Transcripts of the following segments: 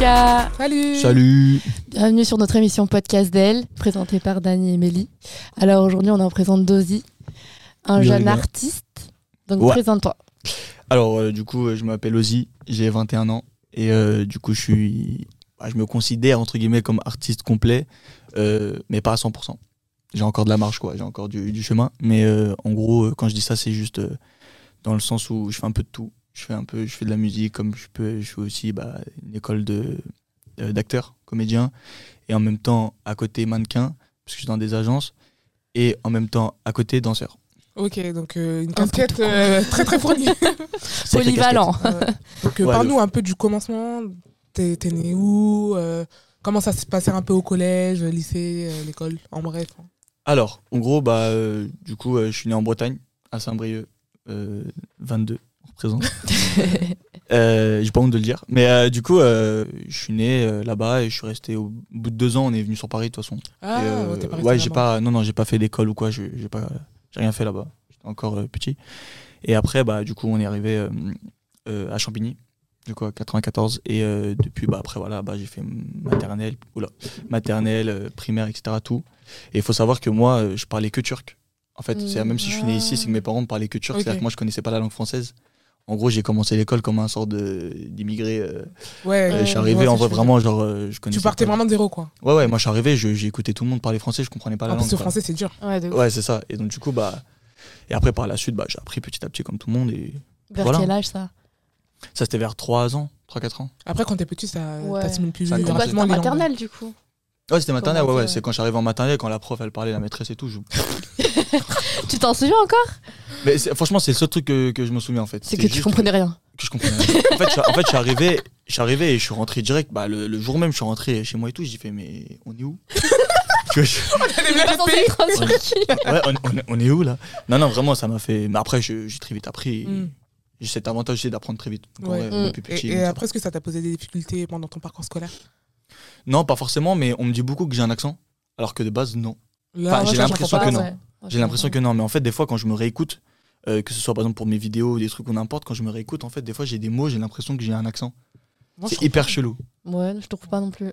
Lucas. Salut. Salut. Bienvenue sur notre émission Podcast d'elle, présentée par Dani et Mélie. Alors aujourd'hui, on en présente Dozy, un jeune artiste. Donc Ouais. présente-toi. Alors, euh, du coup, euh, je m'appelle Ozzy, j'ai 21 ans. Et euh, du coup, je suis. bah, je me considère, entre guillemets, comme artiste complet, euh, mais pas à 100%. J'ai encore de la marche, quoi. J'ai encore du, du chemin. Mais euh, en gros, quand je dis ça, c'est juste euh, dans le sens où je fais un peu de tout. Je fais un peu, je fais de la musique, comme je peux. Je fais aussi bah, une école de euh, d'acteur, comédien, et en même temps à côté mannequin, parce que je suis dans des agences, et en même temps à côté danseur. Ok, donc euh, une casquette euh, très très fournie. Polyvalent. Donc euh, Ouais, parle-nous un peu du commencement. T'es t'es né où euh, Comment ça s'est passé un peu au collège, lycée, euh, l'école, en bref. hein. Alors, en gros, bah, euh, du coup, euh, je suis né en Bretagne, à Saint-Brieuc, euh, 22, on représente. euh, J'ai pas honte de le dire. Mais euh, du coup, euh, je suis né euh, là-bas et je suis resté au bout de deux ans. On est venu sur Paris de toute façon. Ah, Et, pas ouais, j'ai pas, non, non, j'ai pas fait d'école ou quoi. J'ai pas, j'ai rien fait là-bas. J'étais encore petit. Et après, bah, du coup, on est arrivé à Champigny, du coup, à 94. Et depuis, bah, après, voilà, bah, j'ai fait maternelle, oula, maternelle, primaire, etc. Tout. Et il faut savoir que moi, je parlais que turc. En fait, c'est Mm. même si je suis né ici, c'est que mes parents ne parlaient que turc. C'est-à-dire que moi, je connaissais pas la langue française. En gros, j'ai commencé l'école comme un sort d'immigré. euh, Ouais, euh, je suis arrivé en que vrai, vraiment, genre, euh, je connaissais. Tu partais pas- vraiment de zéro, quoi. Ouais, ouais, moi, je suis arrivé, j'ai écouté tout le monde parler français, je comprenais pas la langue. le quoi. français, c'est dur. Ouais, c'est ça. Et donc, du coup, bah. Et après, par la suite, bah, j'ai appris petit à petit comme tout le monde. Et Vers Voilà. quel âge ça? Ça, c'était vers 3 ans, 3-4 ans. Après, quand t'es petit, ça Ouais. t'assimiles plus les langues. maternelle du coup. Ouais, c'était maternelle, ouais, ouais. C'est quand j'arrive en maternelle, quand la prof, elle parlait, la maîtresse et tout. je- Tu t'en souviens encore? Mais franchement, c'est le seul truc que, que je me souviens, en fait. C'est que tu comprenais rien. que je comprenais. rien. en, fait, je, en fait, je suis arrivé, je suis arrivé et je suis rentré direct. Bah, le, le jour même, je suis rentré chez moi et tout. J'ai fait, mais on est où? Tu vois, je- un circuit. ouais, on, on est- on est où là? Non, non, vraiment, ça m'a fait. Mais après, je- j'ai très vite appris. Mm. J'ai cet avantage aussi d'apprendre très vite. Ouais. Mm. petit, Et, après, est-ce que ça t'a posé des difficultés pendant ton parcours scolaire? Non, pas forcément, mais on me dit beaucoup que j'ai un accent, alors que de base, non. Enfin, j'ai l'impression que non. J'ai l'impression que non, mais en fait, des fois, quand je me réécoute, euh, que ce soit par exemple pour mes vidéos, des trucs ou n'importe, quand je me réécoute, en fait, des fois, j'ai des mots, j'ai l'impression que j'ai un accent. C'est hyper chelou. Ouais, je trouve pas non plus.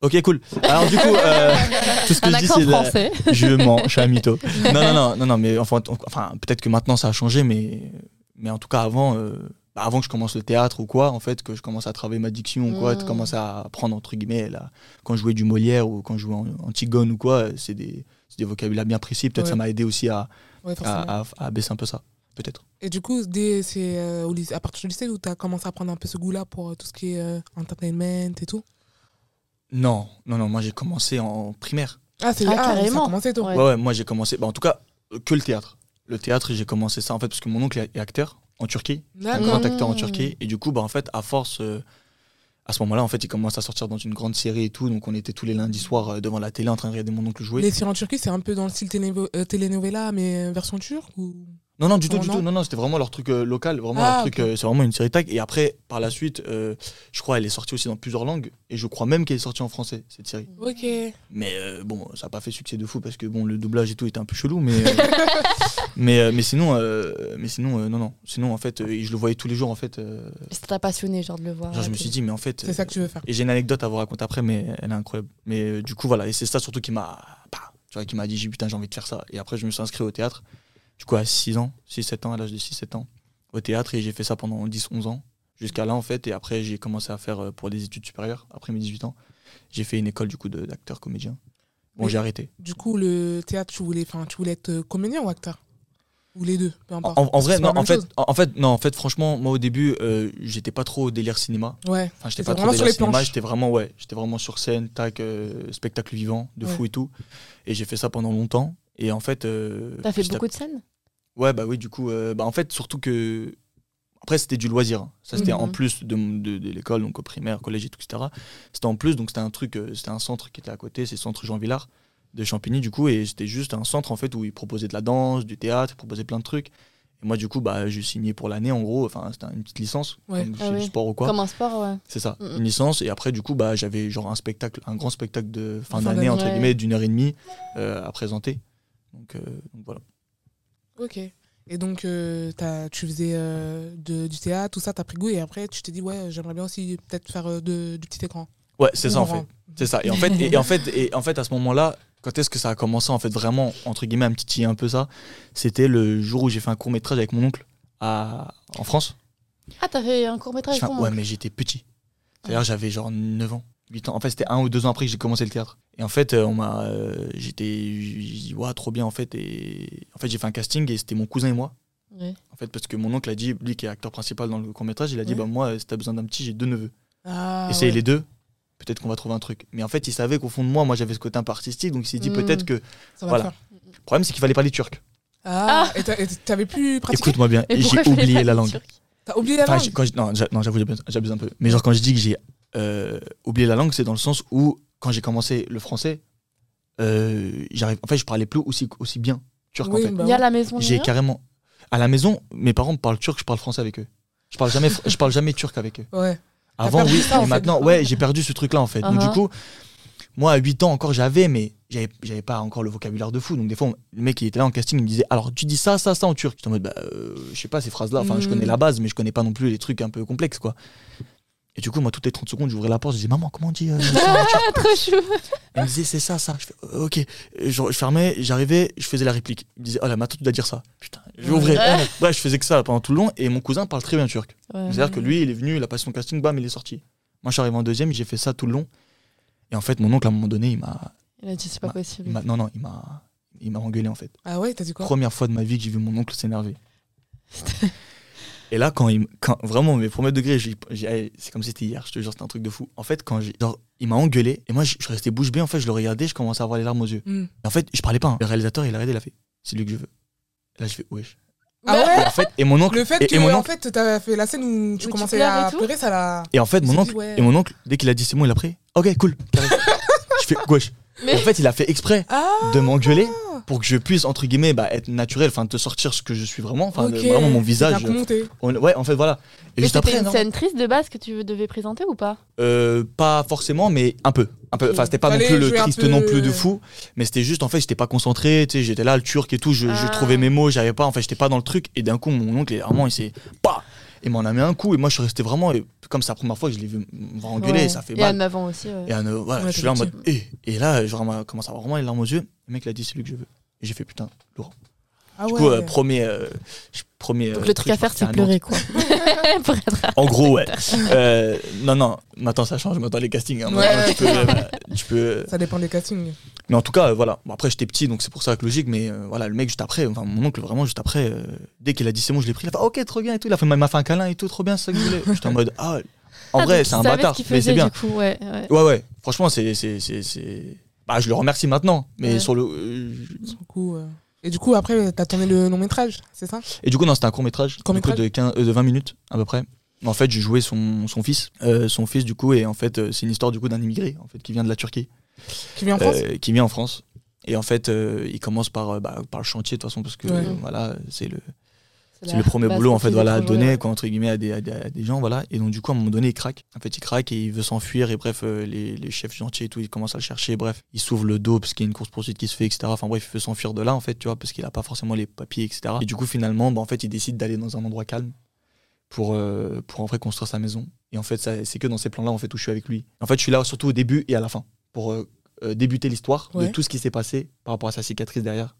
Ok, cool. Alors, du coup, euh, tout ce que Un je dis, c'est. la- français. Je mens, je suis un mytho. Non, non, non, non, non, mais enfin peut-être que maintenant ça a changé, mais, mais en tout cas, avant, euh, bah, avant que je commence le théâtre ou quoi, en fait, que je commence à travailler ma diction ou quoi, Mm. tu commences à apprendre, entre guillemets, là, quand je jouais du Molière ou quand je jouais en Antigone ou quoi, c'est des, vocabulaires bien précis. Peut-être Ouais. ça m'a aidé aussi à, Ouais, à, à- à baisser un peu ça, peut-être. Et du coup, dès, c'est euh, à partir du lycée où tu as commencé à prendre un peu ce goût-là pour euh, tout ce qui est euh, entertainment et tout? Non, non, non, moi j'ai commencé en primaire. Ah, c'est Ah, ça carrément. commencé tôt. Ouais. Ouais, ouais, moi j'ai commencé, bah, en tout cas, que le théâtre. Le théâtre, j'ai commencé ça en fait parce que mon oncle est acteur en Turquie. un grand acteur en Mmh. Turquie. Et du coup, bah, en fait, à force, euh, à ce moment-là, en fait, il commence à sortir dans une grande série et tout. Donc, on était tous les lundis soirs euh, devant la télé en train de regarder mon oncle jouer. Les séries en Turquie, c'est un peu dans le style télévo- euh, telenovela, mais version turque ou... Non, non, du tout, Oh, du non. tout. Non, non, c'était vraiment leur truc euh, local. Vraiment Ah, leur truc, ok. euh, c'est vraiment une série tag. Et après, par la suite, euh, je crois elle est sortie aussi dans plusieurs langues. Et je crois même qu'elle est sortie en français, cette série. Ok. Mais euh, bon, ça n'a pas fait succès de fou parce que bon, le doublage et tout était un peu chelou. Mais, euh, mais, euh, mais sinon, euh, mais sinon euh, non, non. Sinon, en fait, euh, je le voyais tous les jours, en fait. euh, t'a passionné, genre de le voir. genre, je me suis dit, mais en fait. C'est ça que tu veux faire. Et j'ai une anecdote à vous raconter après, mais elle est incroyable. Mais euh, du coup, voilà, et c'est ça surtout qui m'a. bah, tu vois, qui m'a dit, j'ai- putain, j'ai envie de faire ça. Et après, je me suis inscrit au théâtre, du coup, à 6 ans, 6-7 ans, à l'âge de 6-7 ans, au théâtre, et j'ai fait ça pendant 10-11 ans, jusqu'à là, en fait. Et après, j'ai commencé à faire euh, pour des études supérieures, après mes 18 ans. J'ai fait une école, du coup, d'acteur comédien. Bon, j'ai arrêté. Du coup, le théâtre, tu voulais, tu voulais être euh, comédien ou acteur? Ou les deux, peu En, importe. en- vrai, non, en fait, en, en fait, non, en fait, franchement, moi, au début, euh, j'étais pas trop au délire cinéma. Ouais. Enfin, j'étais pas trop délire cinéma, j'étais vraiment, ouais, j'étais vraiment sur scène, tac, euh, spectacle vivant, de fou et tout. Et j'ai fait ça pendant longtemps. Et en fait. euh, T'as fait beaucoup de scènes? Ouais, bah oui, du coup, euh, bah en fait, surtout que. Après, c'était du loisir. hein. Ça, c'était Mhm. en plus de, de, de l'école, donc au primaire, collège et tout, etc. C'était en plus, donc c'était un truc, euh, c'était un centre qui était à côté, c'est le centre Jean Villard de Champigny, du coup, et c'était juste un centre, en fait, où ils proposaient de la danse, du théâtre, ils proposaient plein de trucs. Et moi, du coup, bah, j'ai signé pour l'année, en gros, enfin, c'était une petite licence, Ouais. comme Ah oui. du sport ou quoi. Comme un sport, ouais. C'est ça, Mhm. une licence. Et après, du coup, bah, j'avais genre un spectacle, un grand spectacle de fin Fin d'année, entre guillemets, d'une heure et demie euh, à présenter. Donc, euh, donc voilà. Ok. Et donc, euh, t'as- tu faisais euh, de- du théâtre, tout ça, t'as pris goût. Et après, tu t'es dit, ouais, j'aimerais bien aussi peut-être faire euh, de- du petit écran. Ouais, c'est ça en fait. C'est ça. Et en fait, et, et en fait, et en fait, à ce moment-là, quand est-ce que ça a commencé en fait vraiment entre guillemets à me titiller un peu ça C'était le jour où j'ai fait un court métrage avec mon oncle à, en France. Ah, t'as fait un court métrage J'ai fait un- ouais, mais j'étais petit. C'est-à-dire j'avais genre 9 ans, 8 ans. En fait, c'était un ou deux ans après que j'ai commencé le théâtre. Et en fait, euh, on m'a, euh, j'étais, j'ai dit, ouais, trop bien en fait. Et en fait, j'ai fait un casting et c'était mon cousin et moi. Ouais. En fait, parce que mon oncle a dit, lui qui est acteur principal dans le court métrage, il a dit, Ouais. bah moi, si t'as besoin d'un petit, j'ai deux neveux. Ah, Essayez ouais. les deux, peut-être qu'on va trouver un truc. Mais en fait, il savait qu'au fond de moi, moi j'avais ce côté un peu artistique, donc il s'est dit Mm. peut-être que. Ça va Voilà. le faire. Le problème, c'est qu'il fallait parler turc. Ah, et t'as- et t'avais pu pratiquer Écoute-moi bien, Et j'ai oublié la langue. T'as oublié la Enfin, langue? j'ai- quand je- non, j'a- non, j'avoue, j'abuse un peu. Mais genre, quand je dis que j'ai euh, oublié la langue, c'est dans le sens où, quand j'ai commencé le français, euh, j'arrive. En fait, je parlais plus aussi, aussi bien turc Oui, en fait. bah Il y a oui. la maison. J'ai carrément. À la maison, mes parents parlent turc, je parle français avec eux. Je parle jamais, je parle jamais turc avec eux. Ouais. Avant, oui, ça, mais fait. maintenant, ouais, j'ai perdu ce truc-là, en fait. Donc, du Uh-huh. coup, moi, à 8 ans encore, j'avais, mais j'avais pas encore le vocabulaire de fou. Donc, des fois, on- le mec, il était là en casting, il me disait, alors, tu dis ça, ça, ça en turc. J'étais en mode, bah, euh, je sais pas ces phrases-là. Enfin, je Mm. connais la base, mais je connais pas non plus les trucs un peu complexes, quoi. Et du coup, moi, toutes les 30 secondes, j'ouvrais la porte, je disais, maman, comment on dit euh, Ah, trop chou. Elle me disait, c'est ça, ça. Je fais, euh, ok. Je, je fermais, j'arrivais, je faisais la réplique. Il me disait, oh là, maintenant, tu dois dire ça. Putain, j'ouvrais. Ouais. Bref, je faisais que ça pendant tout le long. Et mon cousin parle très bien turc. Ouais. C'est-à-dire que lui, il est venu, il a passé son casting, bam, il est sorti. Moi, je suis arrivé en deuxième, j'ai fait ça tout le long. Et en fait, mon oncle, à un moment donné, il m'a. Il a dit c'est pas possible. Non, non, il m'a. Il m'a engueulé, en fait. Ah ouais, t'as dit quoi? Première fois de ma vie que j'ai vu mon oncle s'énerver. Et là, quand il. Quand, vraiment, mes premiers degrés, c'est comme si c'était hier, je te jure, c'était un truc de fou. En fait, quand genre, il m'a engueulé, et moi, je, je restais bouche bée, en fait, je le regardais, je commençais à avoir les larmes aux yeux. Hmm. Et en fait, je parlais pas. hein. Le réalisateur, il a arrêté, il a fait. C'est lui que je veux. Et là, je fais, wesh. Ah Et ouais en fait, et mon oncle. Le fait et, que, et mon en oncle, fait, t'as fait la scène où tu tu commençais pleures à et pleurer, ça l'a. et en fait, mon oncle, dit, ouais. Et mon oncle, dès qu'il a dit c'est bon, il a pris. Ok, cool. je fais gauche. Mais- Et en fait, il a fait exprès Ah de m'engueuler pour que je puisse, entre guillemets, bah, être naturel, enfin, te sortir ce que je suis vraiment, enfin, vraiment mon visage. On- ouais, en fait, voilà. Et Mais juste c'était après, une scène triste de base que tu devais présenter ou pas? Euh, pas forcément, mais un peu. Un peu. Enfin, c'était pas non plus le triste peu- non plus de fou, mais c'était juste, en fait, j'étais pas concentré, tu sais, j'étais là, le turc et tout, je, je Ah. trouvais mes mots, j'avais pas, en fait, j'étais pas dans le truc, et d'un coup, mon oncle, vraiment, il s'est. Bah il m'en a mis un coup, et moi, je suis resté vraiment, et comme c'est la première fois que je l'ai vu engueuler, Ouais. ça fait Et mal. en avant aussi. ouais. Et voilà, Ouais, je suis là en mode. Eh Et là, on commence à avoir vraiment les larmes aux yeux. Le mec, il a dit, c'est lui que je veux. Et j'ai fait, putain, lourd. Ah Du coup, euh, premier. euh, je- premier Donc euh, le truc à faire, c'est pleurer quoi. Pour être Nantes. En gros, ouais. Euh, non, non, maintenant ça change, maintenant les castings. hein. Ouais. Maintenant, tu peux, euh, tu peux- Ça dépend des castings. Mais en tout cas, euh, voilà. Bon, après, j'étais petit, donc c'est pour ça que logique. Mais euh, voilà, le mec, juste après, enfin, mon oncle, vraiment, juste après, euh, dès qu'il a dit c'est bon, je l'ai pris. Il a fait, ok, trop bien et tout. Il a fait, m'a fait un câlin et tout, trop bien, c'est ça que je voulais. J'étais en mode, ah, en Ah, vrai, c'est un bâtard. ce Mais c'est bien. Du coup, ouais, ouais. Ouais, ouais. Franchement, c'est. c'est- c'est- c'est- Bah, je le remercie maintenant. Mais Ouais. sur le. euh, Du coup, euh, Et du coup, après, t'as tourné le long métrage, c'est ça? Et du coup, non, c'était un court métrage, de, 15 euh, de 20 minutes à peu près. En fait, j'ai joué son, son fils, euh, son fils du coup, et en fait, euh, c'est une histoire du coup d'un immigré en fait qui vient de la Turquie, Qui vient en France? Euh, qui vient en France. Et en fait, euh, il commence par, euh, bah, par le chantier de toute façon parce que Ouais. euh, voilà, c'est le, c'est le premier boulot en fait voilà donner jouer, quoi entre guillemets à des, à des, à des gens voilà. Et donc du coup, à un moment donné, il craque. En fait, il craque et il veut s'enfuir et bref, euh, les, les chefs chantier et tout, ils commencent à le chercher. Bref, il s'ouvre le dos parce qu'il y a une course poursuite qui se fait, etc. Enfin bref, il veut s'enfuir de là en fait, tu vois, parce qu'il a pas forcément les papiers, etc. Et du coup, finalement, bah, en fait, il décide d'aller dans un endroit calme pour, euh, pour en vrai construire sa maison. Et en fait, ça- c'est que dans ces plans-là en fait où je suis avec lui. En fait, je suis là surtout au début et à la fin pour euh, euh, débuter l'histoire Ouais. de tout ce qui s'est passé par rapport à sa cicatrice derrière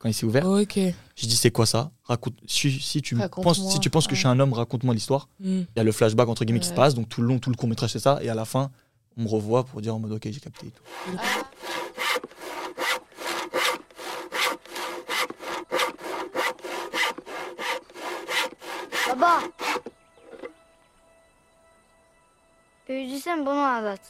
quand il s'est ouvert. Je dis c'est quoi ça? Raconte si, si tu penses si tu penses que je suis un homme, raconte-moi l'histoire. Hmm. Il y a le flashback entre guillemets qui se passe, donc tout le long tout le court métrage c'est ça et à la fin on me revoit pour dire en mode ok j'ai capté et tout. Baba. Büyüdüysen bunu anlat.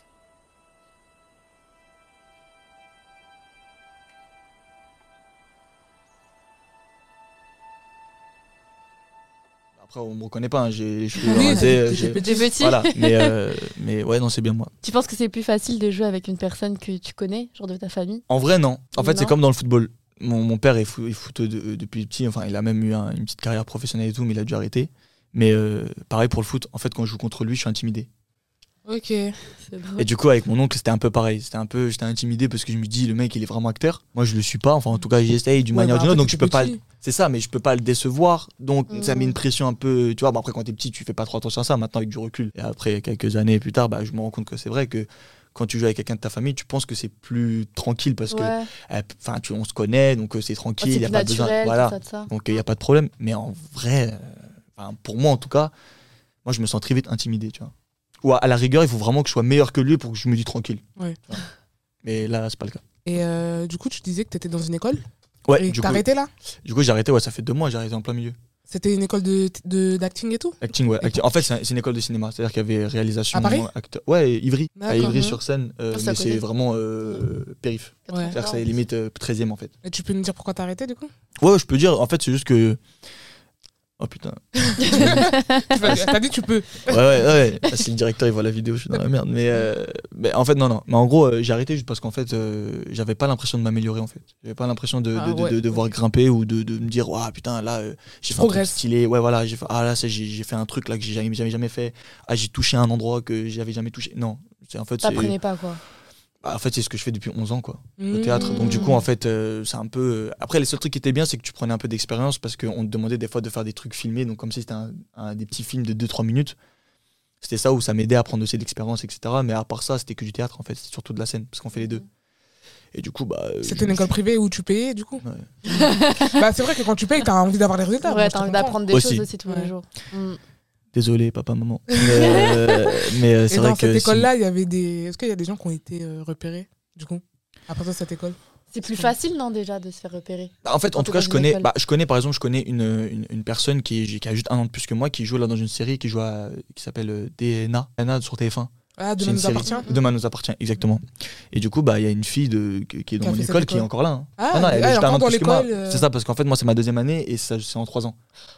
Après on me reconnaît pas, hein, j'ai les cheveux Oui, rasés, euh, j'ai- petit. Des petits voilà, mais euh, mais ouais non c'est bien moi. Tu penses que c'est plus facile de jouer avec une personne que tu connais, genre de ta famille? En vrai non. En fait c'est Non. comme dans le football. Mon, mon père est, fou, est foot de- depuis petit, enfin il a même eu un- une petite carrière professionnelle et tout, mais il a dû arrêter. Mais euh, pareil pour le foot, en fait quand je joue contre lui je suis intimidé. Ok. C'est drôle. Et du coup, avec mon oncle, c'était un peu pareil. C'était un peu, j'étais intimidé parce que je me dis, le mec, il est vraiment acteur. Moi, je le suis pas. Enfin, en tout cas, j'essaye d'une Ouais, manière ou bah, d'une autre. Donc, je peux pas. C'est ça, mais je peux pas le décevoir. Donc, ça met une pression un peu. Tu vois, bah, après, quand t'es petit, tu fais pas trop attention à ça. Maintenant, avec du recul. Et après, quelques années plus tard, bah, je me rends compte que c'est vrai que quand tu joues avec quelqu'un de ta famille, tu penses que c'est plus tranquille parce que, Ouais. euh, enfin, tu on se connaît, donc euh, c'est tranquille, c'est il y a pas besoin. naturel, Voilà. ça, de ça. Donc, il n'y a pas de problème. Mais en vrai, euh, pour moi, en tout cas, moi, je me sens très vite intimidé, tu vois. Ou à, à la rigueur, il faut vraiment que je sois meilleur que lui pour que je me dise tranquille. Ouais. Mais là, c'est pas le cas. Et euh, du coup, tu disais que tu étais dans une école Ouais, Et du t'as coup, arrêté là du coup, j'ai arrêté, ouais, ça fait deux mois, j'ai arrêté en plein milieu. C'était une école de de- d'acting et tout Acting, ouais. Acting. En fait, c'est un- c'est une écteur de cinéma. C'est-à-dire qu'il y avait réalisation. À Paris acteur. Ouais, Ivry. À D'accord. Ivry sur scène. euh, Ah, c'est à mais c'est vraiment euh, périph. Ouais. C'est-à-dire que c'est limite euh, 13e en fait. Et tu peux nous dire pourquoi t'as arrêté du coup? Ouais, je peux dire. En fait, c'est juste que. Oh putain. T'as dit tu peux. Ouais, ouais, ouais. Ah, si le directeur il voit la vidéo, je suis dans la merde. Mais, euh, mais en fait, non, non. Mais en gros, euh, j'ai arrêté juste parce qu'en fait, euh, j'avais pas l'impression de m'améliorer en fait. J'avais pas l'impression de, de, Ah, de- ouais, de devoir grimper ou de, de me dire, ah putain, là, euh, j'ai fait un truc stylé. Ouais, voilà. J'ai fait, ah là, j'ai j'ai fait un truc là que j'ai jamais, jamais, jamais fait. Ah, j'ai touché un endroit que j'avais jamais touché. Non. C'est en fait, c'est T'apprenais pas, quoi. Bah, en fait, c'est ce que je fais depuis 11 ans, quoi. au Mmh. théâtre. Donc du coup, en fait, euh, c'est un peu. euh, Après, les seuls trucs qui étaient bien, c'est que tu prenais un peu d'expérience parce qu'on te demandait des fois de faire des trucs filmés, donc comme si c'était un, un- des petits films de 2-3 minutes. C'était ça où ça m'aidait à prendre aussi de l'expérience, etc. Mais à part ça, c'était que du théâtre, en fait, c'était surtout de la scène, parce qu'on fait les deux. Et du coup, bah. euh, C'était une école suis- privée où tu payais du coup? Ouais. Bah c'est vrai que quand tu payes, t'as envie d'avoir les résultats. Ouais, t'as envie d'apprendre des Aussi. choses aussi tous Ouais. les jours. Mm. Désolé, papa, maman. Mais, euh, mais, euh, c'est vrai dans que. cette si- école-là, il y avait des. Est-ce qu'il y a des gens qui ont été euh, repérés du coup après toi cette école? C'est plus facile, non, déjà, de se faire repérer? Bah, en fait, en tout cas, dans je connais, bah, je connais, par exemple, je connais une, une, une personne qui, a juste un an de plus que moi, qui joue là dans une série qui joue à- qui s'appelle DNA, DNA sur TF1. Ah, demain nous série. appartient Demain nous appartient, exactement. Et du coup, bah, il y a une fille de, qui est dans mon école qui est encore là. hein. Ah, non, non, elle elle est juste un encore an plus que moi. euh. C'est ça, parce qu'en fait, moi, c'est ma deuxième année et ça, c'est en trois ans.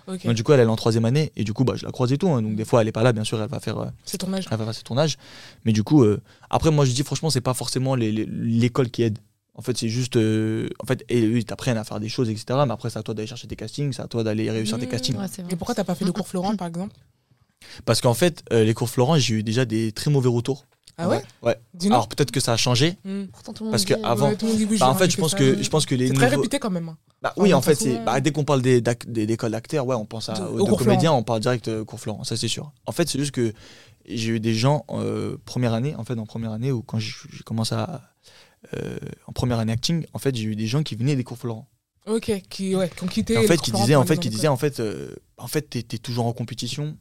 Ok. Donc, du coup, elle, elle est en troisième année et du coup, bah, je la croise et tout. hein. Donc, des fois, elle est pas là, bien sûr, elle va faire, euh, C'est ton âge. elle va faire ses tournages. Mais du coup, euh, après, moi, je dis, franchement, c'est pas forcément l'école qui aide. En fait, c'est juste. euh, en fait, et eux, ils t'apprennent à faire des choses, etc. Mais après, c'est à toi d'aller chercher tes castings, c'est à toi d'aller réussir tes Mmh. castings. Ouais, c'est vrai. Et pourquoi t'as pas fait le cours Florent par exemple? Parce qu'en fait, euh, les cours Florent, j'ai eu déjà des très mauvais retours. Ah ouais Ouais. Dis-nous. Alors, peut-être que ça a changé. Hmm. Pourtant, tout le monde Parce dit, que euh, avant- Ouais, oui, Bah, en fait, je pense que, je pense que les C'est très réputé quand même. hein. Bah, oui, en fait, façon, c'est ouais. bah, dès qu'on parle des, d'ac- des- d'écoles d'acteurs, ouais, on pense à, De- aux de comédiens, on parle direct euh, cours Florent, ça c'est sûr. En fait, c'est juste que j'ai eu des gens euh, première année, en fait, en première année où quand j'ai commencé à euh, en première année acting, en fait, j'ai eu des gens qui venaient des cours Florent. Ok, qui, ouais, qui ont quitté. Et en fait, qui disaient, en fait, qui disaient, en fait, euh, en fait, t'es es toujours en compétition.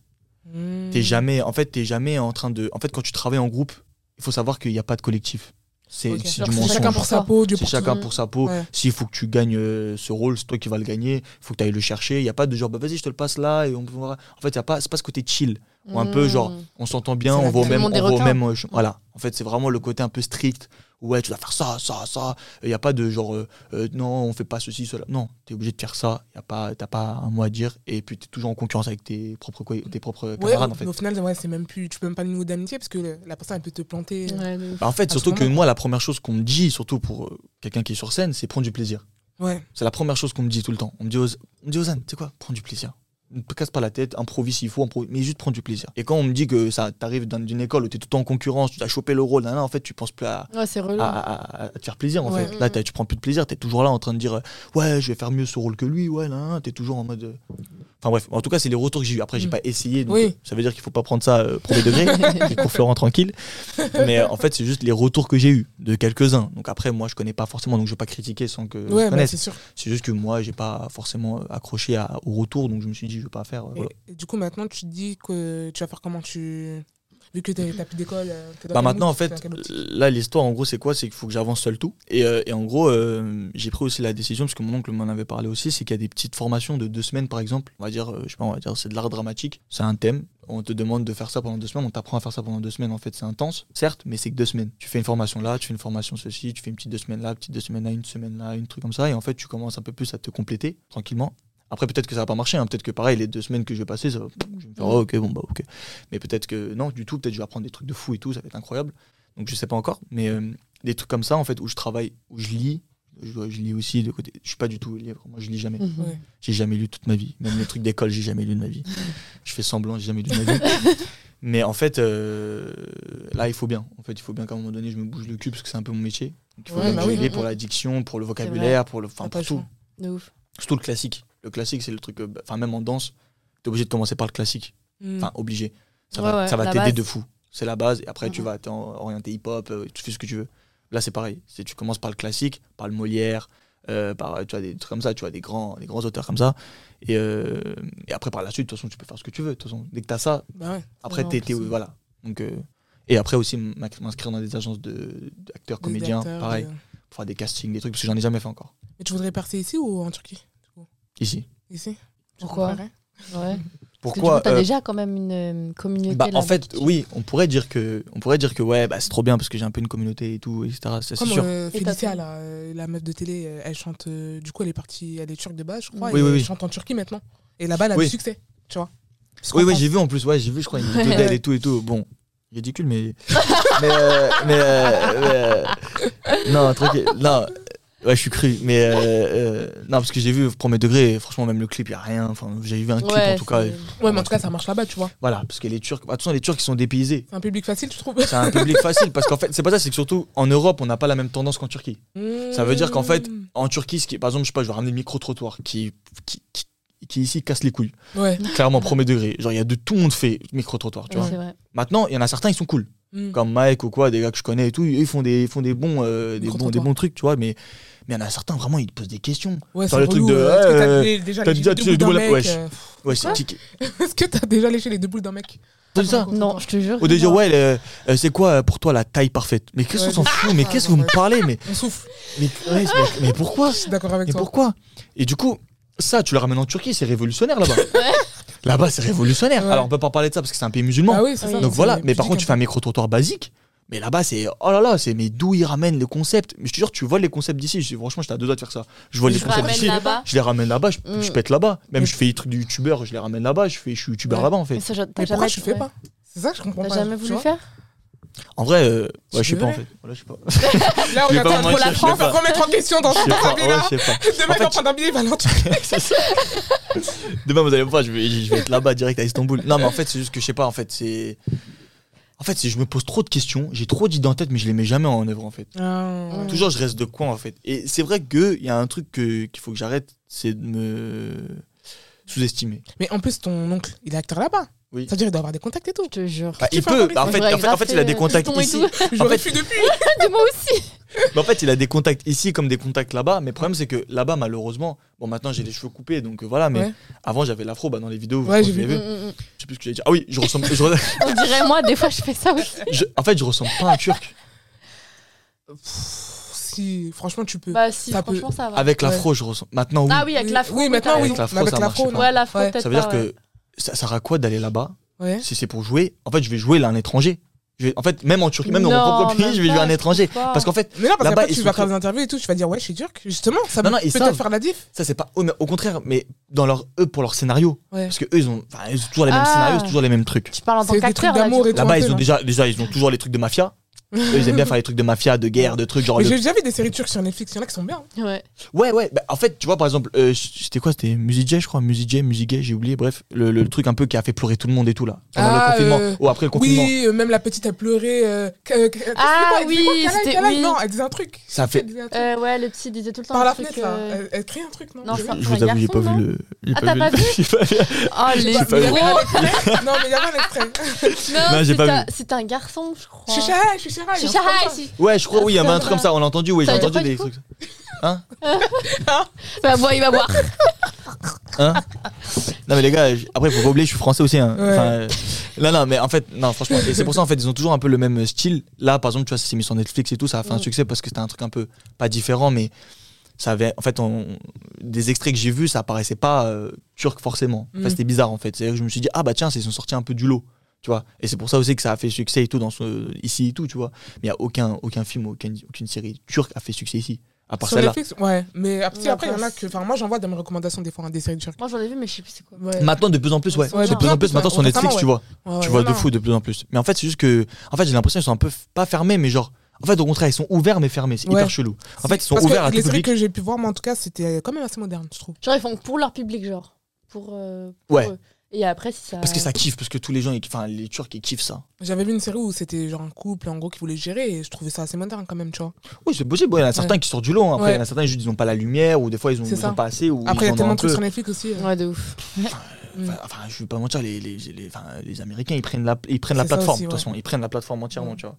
Hmm. T'es jamais, en fait, t'es jamais en train de. En fait, quand tu travailles en groupe, il faut savoir qu'il n'y a pas de collectif. C'est du c'est mensonge. Chacun pour sa peau, C'est chacun pour sa peau. Ouais. S'il faut que tu gagnes euh, ce rôle, c'est toi qui vas le gagner. Il faut que tu ailles le chercher. Il n'y a pas de genre, bah, vas-y, je te le passe là. Et on. En fait, c'est pas ce côté chill. Ou un peu genre, on s'entend bien, on va au même. On va même euh, voilà. En fait, c'est vraiment le côté un peu strict. Ouais, tu dois faire ça, ça, ça. Il n'y a pas de genre, euh, euh, non, on fait pas ceci, cela. Non, tu es obligé de faire ça. Tu n'as pas un mot à dire. Et puis, tu es toujours en concurrence avec tes propres, tes propres Ouais, camarades, au, en fait. au final, ouais, c'est même plus, tu peux même pas le niveau d'amitié parce que la personne elle peut te planter. Ouais, de ouf. Bah, en fait, surtout que moi, la première chose qu'on me dit, surtout pour euh, quelqu'un qui est sur scène, c'est prendre du plaisir. Ouais. C'est la première chose qu'on me dit tout le temps. On me dit, Oz- on me dit Ozan, tu sais quoi, prends du plaisir. Ne te casse pas la tête, improvise s'il faut, improvise, mais juste prends du plaisir. Et quand on me dit que ça t'arrive dans une école où tu es tout le temps en concurrence, tu dois choper le rôle, en fait, tu penses plus à, Ouais, c'est relou. à, à- à te faire plaisir. En Ouais. fait. Là, t'as- tu prends plus de plaisir, tu es toujours là en train de dire, euh, ouais, je vais faire mieux ce rôle que lui, ouais, tu es toujours en mode. euh, Enfin bref, en tout cas, c'est les retours que j'ai eu. Après, j'ai Mm. pas essayé, donc Oui. euh, ça veut dire qu'il faut pas prendre ça euh, premier degré, cours Florent tranquille. Mais euh, en fait, c'est juste les retours que j'ai eu de quelques-uns. Donc après, moi, je connais pas forcément, donc je vais pas critiquer sans que Ouais, bah, connaisse. c'est juste que moi, j'ai pas forcément accroché à- au retour, donc je me suis dit, je vais pas faire. euh, Et, voilà. et du coup, maintenant, tu dis que tu vas faire comment tu. Vu que t'as plus d'école. euh, Bah maintenant, en fait, optique là, l'histoire, en gros, c'est quoi? C'est qu'il faut que j'avance seul tout. Et, euh, et en gros, euh, j'ai pris aussi la décision, parce que mon oncle m'en avait parlé aussi, c'est qu'il y a des petites formations de deux semaines, par exemple. On va dire, euh, je sais pas, on va dire, c'est de l'art dramatique. C'est un thème. On te demande de faire ça pendant deux semaines. On t'apprend à faire ça pendant deux semaines. En fait, c'est intense, certes, mais c'est que deux semaines. Tu fais une formation là, tu fais une formation ceci, tu fais une petite deux semaines là, petite deux semaines là, une semaine là, une truc comme ça. Et en fait, tu commences un peu plus à te compléter tranquillement. Après, peut-être que ça va pas marcher. hein. Peut-être que pareil, les deux semaines que je vais passer, ça va- je vais me faire, oh, ok, bon, bah, ok. Mais peut-être que non, du tout. Peut-être que je vais apprendre des trucs de fou et tout. Ça va être incroyable. Donc, je sais pas encore. Mais euh, des trucs comme ça, en fait, où je travaille, où je lis. Je, je lis aussi de côté. Je suis pas du tout livre. Moi, je lis jamais. Mhm. J'ai jamais lu toute ma vie. Même les trucs d'école, j'ai jamais lu de ma vie. Je fais semblant, j'ai jamais lu de ma vie. Mais en fait, euh, là, il faut bien. En fait, il faut bien qu'à un moment donné, je me bouge le cul parce que c'est un peu mon métier. Donc, il faut Ouais, bien bah que je oui. pour la diction, pour le vocabulaire, pour le, enfin, pour tout. De ouf. Surtout le classique. Le classique, c'est le truc. euh, Enfin, même en danse, t'es obligé de commencer par le classique. Mm. Enfin, obligé. Ça Ouais, va, ouais, ça va t'aider de fou. C'est la base. Et après, tu vas orienté hip-hop, euh, tu fais ce que tu veux. Là, c'est pareil. C'est tu commences par le classique, par le Molière, euh, par tu vois, des trucs comme ça, tu vois, des grands, des grands auteurs comme ça. Et, euh, et après, par la suite, de toute façon, tu peux faire ce que tu veux. De toute façon, dès que tu as ça, Bah ouais. après, t'es, voilà. Donc, euh, et après aussi, m'in- m'inscrire dans des agences de, d'acteurs, comédiens, pareil, pour faire des castings, des trucs, parce que j'en ai jamais fait encore. Et tu voudrais percer ici ou en Turquie? Ici. Ici Tu Pourquoi Ouais. Pourquoi Parce que du coup, t'as euh, déjà quand même une euh, communauté. bah, en fait, oui, on pourrait dire que, on pourrait dire que ouais, bah, c'est trop bien parce que j'ai un peu une communauté et tout, etc. Ça, c'est sûr. euh, là, euh, la meuf de télé, elle chante. euh, du coup, elle est partie, elle est turque de base, je crois. Oui, et oui, elle oui. chante en Turquie maintenant. Et là-bas, elle a Oui. du succès, tu vois. Parce Oui, oui, j'ai vu en plus, ouais, j'ai vu, je crois, une vidéo d'elle et tout et tout. Bon, ridicule, mais. mais. euh, mais, euh, mais, euh, non, tranquille. Non, ouais, je suis cru. Mais. euh, euh, non, parce que j'ai vu premier degré, franchement, même le clip, il a rien. Enfin, j'ai vu un clip Ouais, en tout cas. Ouais, mais en tout cas, ça marche là-bas, tu vois. Voilà, parce que les Turcs. bah, De toute façon, les Turcs, ils sont dépaysés. C'est un public facile, tu trouves C'est un public facile parce qu'en fait, c'est pas ça, c'est que surtout en Europe, on n'a pas la même tendance qu'en Turquie. Ça veut dire qu'en fait. En Turquie, ce qui, par exemple, je sais pas, je vais ramener le micro-trottoir qui, qui, qui, qui ici casse les couilles. Ouais. Clairement, premier degré. Genre, il y a de tout le monde fait micro-trottoir, tu Ouais, vois. Maintenant, il y en a certains, ils sont cool. Mm. Comme Mike ou quoi, des gars que je connais et tout, ils font des, ils font des, bons, euh, des, bons, des bons trucs, tu vois. Mais mais il y en a certains, vraiment, ils te posent des questions. Ouais, c'est le truc de, euh, Est-ce que t'as euh, dé- déjà léché les deux boules le d'un mec Ouais, c'est tiqué. Est-ce que t'as déjà léché les deux boules d'un mec dit ça Non, je te jure. Ou que de dire, non. ouais, euh, c'est quoi pour toi la taille parfaite Mais qu'est-ce qu'on Ouais, s'en fout Mais Ah, qu'est-ce que vous me parlez Mais, On souffle. mais, ouais, mais, mais pourquoi Je suis d'accord avec Mais toi. pourquoi? Et du coup, ça, tu le ramènes en Turquie, c'est révolutionnaire là-bas. Là-bas, c'est révolutionnaire. Ouais. Alors, on peut pas parler de ça parce que c'est un pays musulman. Ah oui, c'est ça. Donc c'est voilà, mais par contre, tu fais un micro-trottoir basique. Mais là-bas, c'est. Oh là là, c'est. Mais d'où ils ramènent le concept? Mais je te jure, tu vois les concepts d'ici. Je- Franchement, j'étais à deux doigts de faire ça. Je vois Mais les je concepts ramène d'ici. là-bas? Je les ramène là-bas, je, Mm. je pète là-bas. Même Mais- je fais les trucs de youtubeur, je les ramène là-bas. Je, fais, je suis youtubeur Ouais. là-bas en fait. Mais ça, t'as Mais jamais pourquoi tu fais ouais. pas? C'est ça que je comprends T'as pas. jamais tu voulu faire? En vrai, euh, ouais, je sais pas en fait. Voilà, je sais pas. Là, on est en train de je France remettre en question dans Je sais cette pas. Ouais, là je sais pas. Demain, fait, va prendre un billet, il va aller en Turquie. C'est ça. Demain, vous allez me voir, je vais, je vais être là-bas direct à Istanbul. Non, mais en fait, c'est juste que je sais pas. En fait, c'est. En fait, c'est je me pose trop de questions. J'ai trop d'idées en tête, mais je les mets jamais en œuvre en fait. Ah. Toujours, je reste de coin en fait. Et c'est vrai qu'il y a un truc qu'il faut que j'arrête, c'est de me sous-estimer. Mais en plus, ton oncle, il est acteur là-bas. Oui. Ça veut dire qu'il doit avoir des contacts et tout. Je te jure. Bah, il peut. bah, en, fait, en, fait, en fait, il a des contacts ici. J'aurais fait- fui depuis. De moi aussi. Mais en fait, il a des contacts ici comme des contacts là-bas. Mais le problème, c'est que là-bas, malheureusement, bon, maintenant j'ai les cheveux coupés, donc euh, voilà. Mais Ouais. avant, j'avais l'afro bah, dans les vidéos. Ouais, je j'ai vu. vous Mm, l'avez mm, mm. Je sais plus ce que j'allais dire. Ah oui, je ressemble. je On dirait moi, des fois, je fais ça aussi. je- en fait, je ressemble pas à un turc. Si, franchement, tu peux. Bah, si, Ça peut- franchement, ça va. Avec l'afro, je ressemble. Maintenant, oui. Ah oui, avec l'afro. Oui, maintenant, oui. Avec l'afro, ça l'afro, marche non. pas. Ouais, l'afro, Ouais. peut-être Ça veut dire que ça sert à quoi d'aller là-bas Ouais. si c'est pour jouer? En fait, je vais jouer là un étranger. Je vais- en fait, même en Turquie, même dans mon propre pays, je vais jouer un étranger. Parce qu'en fait, Mais non, parce Là-bas, qu'après, ils tu sont vas faire des interviews et tout, tu vas dire, ouais, je suis turc. Justement, ça Non, peut peut-être faire la diff. ça c'est pas. au contraire, mais dans leur eux pour leur scénario, Ouais. parce que eux ils ont, enfin, ils ont toujours les mêmes Ah. scénarios, toujours les mêmes trucs. Tu parles en tant qu'acteur. Là-bas, ils ont déjà, déjà, ils ont toujours les trucs de mafia. Eux, ils aiment bien faire les trucs de mafia, de guerre, de trucs genre. Mais le- j'ai déjà vu des séries turques sur Netflix, il y en a qui sont bien. Ouais. Ouais, ouais. bah, en fait, tu vois, par exemple, euh, c'était quoi C'était Music J, je crois. Music Gay, j'ai oublié. Bref, le, le truc un peu qui a fait pleurer tout le monde et tout là. Pendant Ah, le confinement. euh, Ou après le confinement. Oui, euh, même la petite, elle pleurait. euh, que- que- Ah quoi, oui, elle disait quoi, c'était- oui. Non, elle disait un truc. Ça fait-. Euh, ouais, le petit disait tout le temps Par la fenêtre, là. Elle, elle crie un truc, non. Je vous avoue, j'ai pas vu le. Ah, t'as pas vu j'ai pas vu. Oh, les Non, mais il y avait un extrait. Non, j'ai c'est pas vu. c'est un garçon, je crois. Ouais, je crois, oui, il y avait un truc comme ça, on l'a entendu, oui, j'ai Ça veut dire entendu des trucs. Hein Bah, bon, il va voir. Hein Non, mais les gars, j- après, faut pas oublier, je suis français aussi. Hein. Ouais. Enfin, euh, non, non, mais en fait, non, franchement, et c'est pour ça, en fait, ils ont toujours un peu le même style. Là, par exemple, tu vois, ça s'est mis sur Netflix et tout, ça a fait un succès parce que c'était un truc un peu pas différent, mais ça avait, en fait, on- des extraits que j'ai vus, ça paraissait pas euh, turc forcément. Enfin, Mm. c'était bizarre, en fait. C'est-à-dire que je me suis dit, ah bah tiens, ils sont sortis un peu du lot. Tu vois, et c'est pour ça aussi que ça a fait succès et tout dans ce, ici et tout, tu vois. Mais il y a aucun, aucun film, aucune, aucune série turque a fait succès ici, à part Sur celle-là. Netflix Ouais, mais après, Mais après, il y en a que. Enfin, moi, j'envoie dans mes recommandations des fois hein, des séries turques. Moi, j'en ai vu, mais je sais plus c'est quoi. Ouais. Maintenant, de plus en plus, ouais. Ouais, de plus en plus, maintenant sur ouais, Netflix, tu vois. Ouais, tu vois de fou de plus en plus. Mais en fait, c'est juste que. En fait, j'ai l'impression qu'ils sont un peu pas fermés, mais genre. En fait, au contraire, ils sont ouverts, mais fermés. C'est Ouais. hyper chelou. En fait, ils sont Parce que ouverts à tout Les séries public. que j'ai pu voir, moi, en tout cas, c'était quand même assez moderne, je trouve. Genre, ils font pour leur public, genre. Pour. euh, pour Ouais. eux. Et après, si ça. Parce que ça kiffe, parce que tous les gens, enfin, les Turcs, ils kiffent ça. J'avais vu une série où c'était genre un couple en gros qui voulait gérer et je trouvais ça assez moderne quand même, tu vois. Oui, c'est possible. Il y en a certains qui sortent du lot. hein. Après, il y en a certains, juste, ils ont pas la lumière, ou des fois, ils ont, C'est ils ça. ont pas assez. Ou Après, il y ils a tellement un de trucs sur Netflix aussi. euh. Ouais, de ouf. Enfin, enfin, je vais pas mentir, les, les, les, enfin, les Américains, ils prennent la, ils prennent la plateforme. de toute ouais. façon, ils prennent la plateforme entièrement, Ouais. tu vois.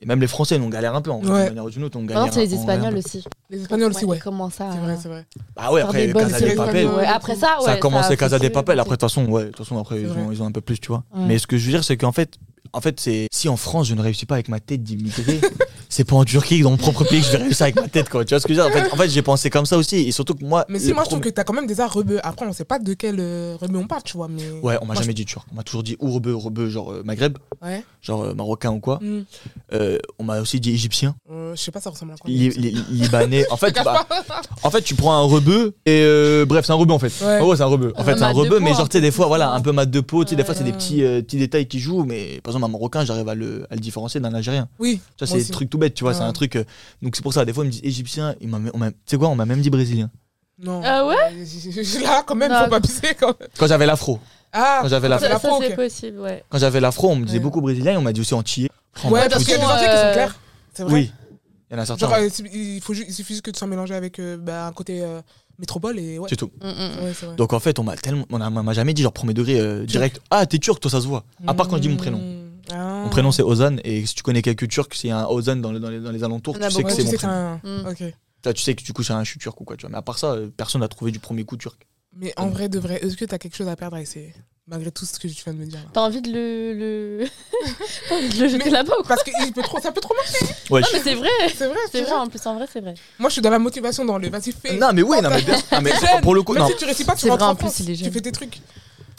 Et même les Français, on galère un peu. En Ouais. d'une manière ou d'une autre, on galère. Maintenant, c'est les on galère un Espagnols peu. aussi. Les Espagnols aussi, ouais. Ils commencent à. C'est vrai, c'est vrai. Bah ouais, faire après, des bonnes Casa de séries Papel. espagnoles. Ouais, Après ça, ouais. ça a commencé fait Casa des suivre, Papel. Après, de toute façon, ouais, de toute façon, après, C'est ils vrai. ont, ils ont un peu plus, tu vois. Ouais. Mais ce que je veux dire, c'est qu'en fait, en fait, c'est si en France, je ne réussis pas avec ma tête d'immigrer, c'est pas en Turquie, dans mon propre pays, que je vais réussir avec ma tête, quoi. Tu vois ce que je veux dire? En fait, en fait j'ai pensé comme ça aussi. Et surtout que moi. Mais si, moi je trouve que t'as quand même des arts rebeux. Après, on sait pas de quel euh, rebeu on parle, tu vois. Mais... Ouais, on m'a jamais dit turc. On m'a toujours dit ou rebeu, rebeu, genre euh, Maghreb, Ouais. genre euh, marocain ou quoi. Hmm. Euh, on m'a aussi dit égyptien, Euh, je sais pas, ça ressemble à quoi. li- li- libanais. En fait, bah, en fait, tu prends un rebeu et euh, bref, c'est un rebeu en fait. Ouais. C'est un rebeu. En fait, c'est un rebeu, mais genre, tu sais, des fois, voilà, un peu mat de peau. Tu sais, des fois, c'est des petits détails qui jouent, mais par exemple, un marocain, j'arrive à le, à le différencier d'un algérien. Oui. Moi c'est des trucs tout bêtes, tu vois, c'est Ouais. un truc. euh, donc, c'est pour ça, des fois, ils me disent égyptien, tu sais quoi, on m'a même dit brésilien. Non. Ah ouais je- Là, quand même, Non. faut pas pisser quand même. Quand j'avais l'afro. Ah, Quand j'avais Ça, ça, l'afro, c'est possible, ouais. Quand j'avais l'afro, on me disait Ouais. beaucoup brésilien et on m'a dit aussi antillais. Ouais, parce qu'il y a des entités qui euh, sont clairs. C'est vrai. Oui, il y en a certains. Genre, euh, il, faut il suffit juste que tu sois mélangé avec euh, bah, un côté euh, métropole et ouais. C'est tout. Mm, mm. Ouais, c'est vrai. Donc en fait, on m'a tellement, on a- on m'a jamais dit genre premier degré euh, direct. Ah, t'es turc, toi ça se voit. À part quand je dis mon prénom. Ah. Mon prénom c'est Ozan et si tu connais quelques Turcs, s'il y a un Ozan dans, les- dans les, dans les alentours, tu sais que c'est tu mon sais que prénom. un- Mm. Là, tu sais que du coup, c'est un- je suis turc ou quoi, tu vois. Mais à part ça, euh, personne n'a trouvé du premier coup turc. Mais en vrai, de vrai, est-ce que t'as quelque chose à perdre à essayer? Malgré tout ce que tu viens de me dire. T'as envie de le. le... T'as envie de le jeter là-bas ou quoi Parce que il peut trop, ça peut trop marcher. Ouais. Non, mais c'est vrai C'est vrai, C'est vrai, en plus, en vrai, c'est vrai. Moi, je suis dans la motivation, dans le vas-y, fais. Non, mais oui, non, mais, bien- non, mais T'es jeune. pour le coup, Même non. si tu réussis pas, tu C'est rentres vrai, en en plus, France. il est Tu fais tes trucs.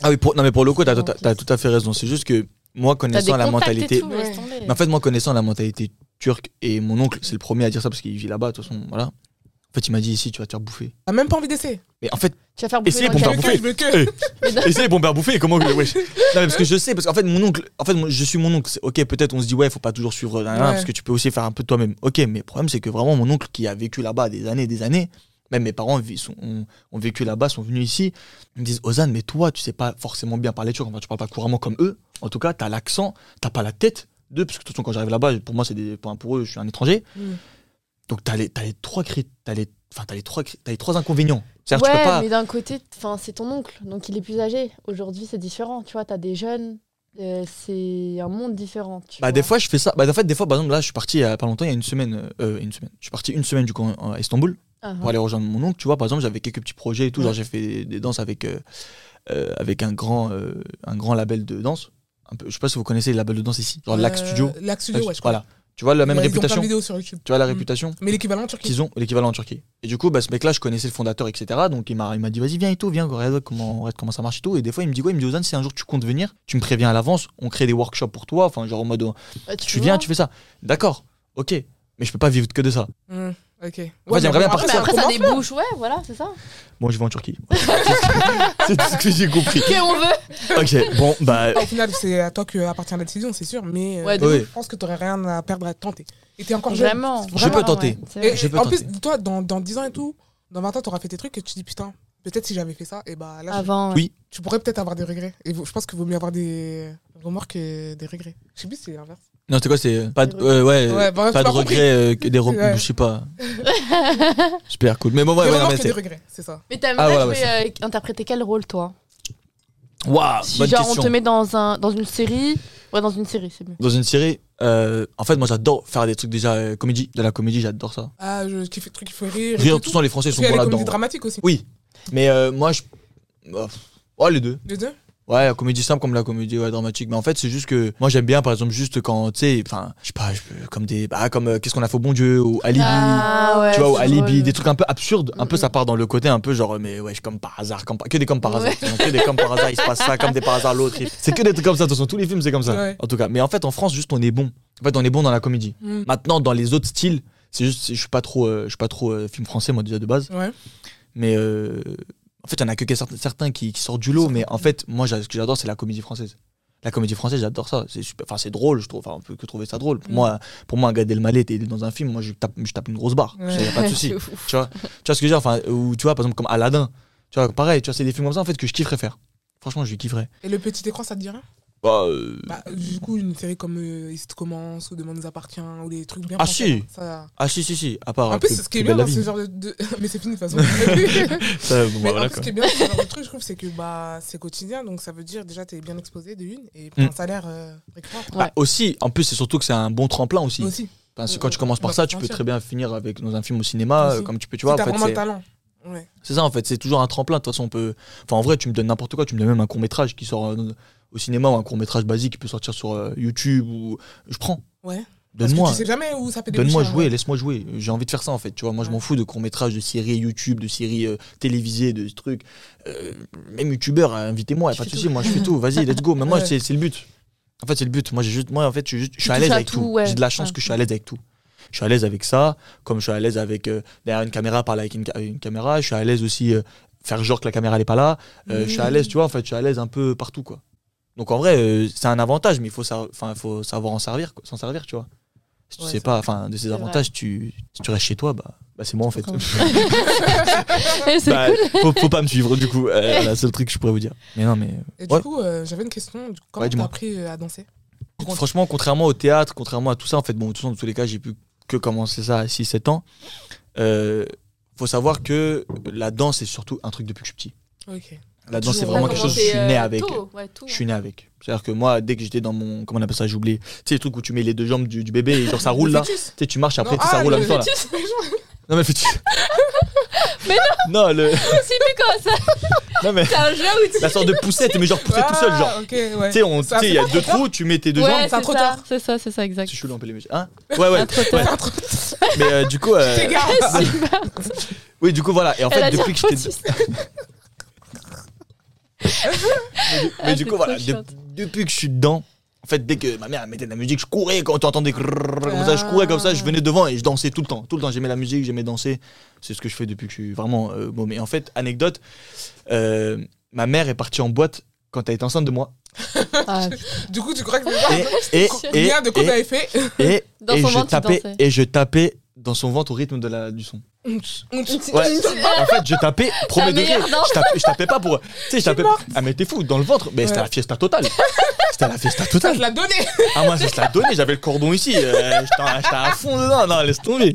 Ah oui, pour, non, mais pour le coup, t'as, tout à fait raison. C'est juste que moi, T'as des connaissant la contacts mentalité. et tout, laisse Ouais. tomber. Mais en fait, moi, connaissant la mentalité turque et mon oncle, c'est le premier à dire ça parce qu'il vit là-bas, de toute façon, voilà. En fait, il m'a dit ici, tu vas te faire bouffer. T'as même pas envie d'essayer. Mais en fait, Tu vas faire bouffer Essayez pour le faire. Mais non. Essayez bon père bouffer, comment que- wesh. Non, mais parce que je sais, parce qu'en fait, mon oncle, en fait, je suis mon oncle. Ok, peut-être on se dit, ouais, faut pas toujours suivre, Ouais. parce que tu peux aussi faire un peu de toi-même. Ok, mais le problème, c'est que vraiment, mon oncle qui a vécu là-bas des années et des années, même mes parents sont- ont, ont vécu là-bas, sont venus ici, ils me disent, Ozan, mais toi, tu sais pas forcément bien parler turc, enfin, tu parles pas couramment comme eux. En tout cas, t'as l'accent, t'as pas la tête d'eux, parce que de toute façon, quand j'arrive là-bas, pour moi, c'est des, enfin, pour eux, je suis un étranger. Mm. Donc, t'as les, t'as les trois cri- t'as les, enfin, t'as les trois, t'as les trois inconvénients. Tu Ouais, peux pas. mais d'un côté, enfin, c'est ton oncle, donc il est plus âgé. Aujourd'hui, c'est différent. Tu vois, t'as des jeunes, euh, c'est un monde différent. tu Bah, vois. des fois, je fais ça. Bah, en fait, des fois, par exemple, là, je suis parti il y a pas longtemps, il y a une semaine. euh, euh, une semaine. Je suis parti une semaine, du coup, à Istanbul Ah, pour aller rejoindre mon oncle. Tu vois, par exemple, j'avais quelques petits projets et tout. Genre, j'ai fait des, danses avec, euh, avec un, grand, euh, un grand label de danse. Un peu, je sais pas si vous connaissez le label de danse ici. Genre, Lac Studio. Lac Studio, ouais, je crois. voilà. Tu vois la même réputation vidéos sur YouTube. Tu vois la Mm. réputation Mais l'équivalent en Turquie. qu'ils ont, l'équivalent en Turquie. Et du coup, bah, ce mec-là, je connaissais le fondateur, etc. Donc il m'a, il m'a dit, vas-y, viens et tout, viens, regarde comment, regarde comment ça marche et tout. Et des fois, il me dit, quoi Il me dit, Ozan, si un jour tu comptes venir, tu me préviens à l'avance, on crée des workshops pour toi. Enfin, genre en mode, Bah, tu viens, tu fais ça. D'accord, ok. Mais je peux pas vivre que de ça. Mm, Ok. Ouais, j'aimerais mais bien partir. Après, ça débouche, ouais, voilà, c'est ça. Bon, je vais en Turquie. c'est tout ce que j'ai compris. Ok, on veut. Ok, bon, bah. Au final, c'est à toi que appartient la décision, c'est sûr. Mais euh, Ouais, de Oui. je pense que t'aurais rien à perdre à tenter. Et t'es encore jeune. Vraiment. Je peux tenter. ouais, Et. Je peux en tenter. plus, toi, dans, dans 10 ans et tout, dans 20 ans, t'auras fait tes trucs et tu te dis putain, peut-être si j'avais fait ça, et bah là, je-. Oui. tu pourrais peut-être avoir des regrets. Et je pense qu'il vaut mieux avoir des remords que des regrets. Je sais plus si c'est l'inverse. Non, c'est quoi, c'est. Pas de, euh, ouais, Ouais, bah, pas tu de m'as regrets, euh, que des. rem- Ouais. Je sais pas. Super cool. Mais bon, ouais, ouais, non, mais c'est. des regrets, c'est ça. Mais t'aimerais Ah, voilà, jouer, euh, interpréter quel rôle, toi? Waouh, Si bonne genre question. on te met dans, un, dans une série. Ouais, dans une série, c'est mieux. Dans une série, euh, en fait, moi j'adore faire des trucs déjà euh, comédie. De la comédie, j'adore ça. Ah, je kiffe les trucs qui font rire. et Rire, tout, de toute façon, les Français Parce sont qu'il y a bons les là-dedans. comédies dramatiques aussi. Oui, mais euh, moi, je. bah, ouais, les deux. Les deux? Ouais, la comédie simple comme la comédie ouais, dramatique. Mais en fait, c'est juste que moi j'aime bien, par exemple, juste quand, tu sais, enfin, je sais pas, je comme des. Bah, comme euh, Qu'est-ce qu'on a fait au bon Dieu ou Alibi. Ah, ouais, tu vois, ou Alibi, des trucs un peu absurdes. Un peu, ça part dans le côté un peu genre, mais ouais, comme par hasard, comme par- que des comme par hasard. Ouais. que des comme par hasard, il se passe ça, comme des par hasard l'autre. C'est que des trucs comme ça. De toute façon, tous les films, c'est comme ça. Ouais. En tout cas. Mais en fait, en France, juste, on est bon. En fait, on est bon dans la comédie. Mm. Maintenant, dans les autres styles, c'est juste, je suis pas trop, euh, je suis pas trop euh, film français, moi, déjà de base. Ouais. Mais euh, en fait, il y en a que certains, qui, qui sortent du lot. Mais en fait, moi, ce que j'adore, c'est la comédie française. La comédie française, j'adore ça. C'est super. Enfin, c'est drôle, je trouve. Enfin, on peut que trouver ça drôle. Pour Mm. moi, pour moi, Gad Elmaleh, t'es dans un film, moi, je tape, je tape une grosse barre. Ouais. Il y a pas de souci. Tu vois, tu vois ce que je veux dire? Enfin, ou tu vois, par exemple, comme Aladdin. Tu vois, pareil. Tu vois, c'est des films comme ça en fait que je kifferais faire. Franchement, je kifferais. Et le petit écran, ça te dit rien? Bah, euh, Bah, du coup, une série comme euh, Ici commence ou Demain nous appartient ou des trucs bien Ah, si. ça- Ah, si, si, si. À part. En plus, ce qui est bien dans ce genre de. Mais c'est fini de toute façon. Ça, bon, bah, Mais voilà, en plus, quoi. ce qui est bien dans ce genre de truc, je trouve, c'est que bah, c'est quotidien. Donc ça veut dire déjà, tu es bien exposé de une et pour Mm. un salaire euh, récurrent. Bah, aussi, en plus, c'est surtout que c'est un bon tremplin aussi. Aussi. Parce que quand tu commences par va ça, tu peux très bien finir avec dans un film au cinéma, Aussi. euh, comme tu peux, tu vois. en fait, vraiment talent. Ouais. c'est ça, en fait, c'est toujours un tremplin. De toute façon, on peut. Enfin, en vrai, tu me donnes n'importe quoi. Tu me donnes même un court métrage qui sort euh, au cinéma ou un court métrage basique qui peut sortir sur euh, YouTube ou. Je prends. Ouais. Donne-moi. tu sais jamais où ça peut Donne-moi jouer, vrai. laisse-moi jouer. J'ai envie de faire ça en fait. Tu vois, moi je m'en fous de courts métrages, de séries YouTube, de séries euh, télévisées, de ce truc. Euh, même youtubeur, invitez-moi, y a Tu pas de souci. Moi je fais tout. Vas-y, let's go. Mais moi c'est le but. En fait c'est le but. Moi j'ai juste, moi en fait je je suis à l'aise avec tout, tout. ouais. J'ai de la chance que je suis à l'aise avec tout. Je suis à l'aise avec ça, comme je suis à l'aise avec euh, derrière une caméra, parler avec une, ca- une caméra. Je suis à l'aise aussi euh, faire genre que la caméra n'est pas là. Euh, Je suis à l'aise, tu vois. En fait, je suis à l'aise un peu partout quoi. Donc en vrai, euh, c'est un avantage, mais il faut, sa- savoir en servir, s'en servir, tu vois. Si tu Ouais, sais c'est pas, enfin, de ces avantages, tu, si tu restes chez toi, bah, bah c'est moi en fait. Bah, faut, faut pas me suivre du coup. Euh, voilà, c'est le truc que je pourrais vous dire. Mais non, mais Et du coup, euh, j'avais une question. Comment Ouais, t'as dis-moi. appris euh, à danser? Franchement, contrairement au théâtre, contrairement à tout ça, en fait, bon, dans tous les cas, j'ai pu que commencer ça à 6-7 ans. Euh, faut savoir que la danse, c'est surtout un truc depuis que je suis petit. Ok. La danse, c'est vraiment quelque chose que je suis euh, né avec. Je suis né avec. C'est-à-dire que moi, dès que j'étais dans mon. Comment on appelle ça J'ai oublié. Tu sais, les trucs où tu mets les deux jambes du, du bébé et genre ça roule là. Tu sais, tu marches après, Non, ça ah, roule en le même temps là. Non, mais le fœtus. Mais non Non, le. Je sais plus comment ça. Non, mais C'est un jeu où tu. la sorte de poussette, mais genre poussette tout seul, genre. Ah, ouais. Tu sais, on- tu Ça, sais, il y c'est a deux trous, tu mets tes deux Ouais, jambes. c'est un c'est ça, c'est ça, c'est ça, exact. C'est chelou un peu les. Hein Ouais, ouais. Mais euh, du coup. euh, oui, du coup, voilà. Et en fait, depuis que j'étais. Mais Ah, du c'est coup, voilà. de- depuis que je suis dedans. En fait, dès que ma mère mettait de la musique, je courais quand tu entendais comme ça, je courais comme ça, je venais devant et je dansais tout le temps. Tout le temps, j'aimais la musique, j'aimais danser. C'est ce que je fais depuis que je suis vraiment euh, bon. Mais en fait, anecdote, euh, ma mère est partie en boîte quand elle était enceinte de moi. Ah, Du coup, tu crois que c'est Et, et, et, Combien de quoi et, t'avais fait et, Dans et son je tapais et je tapais dans son ventre au rythme de la, du son. Ouais. En fait, je tapais premier degré. Je tapais, je tapais pas pour. Tu sais, je tapais. Ah, mais t'es fou, dans le ventre. Mais c'était la fiesta totale. C'était la fiesta Ça totale. te l'a donné. Ah, moi, ça se l'a donné. J'avais le cordon ici. euh, j'étais à fond dedans. Non, laisse tomber.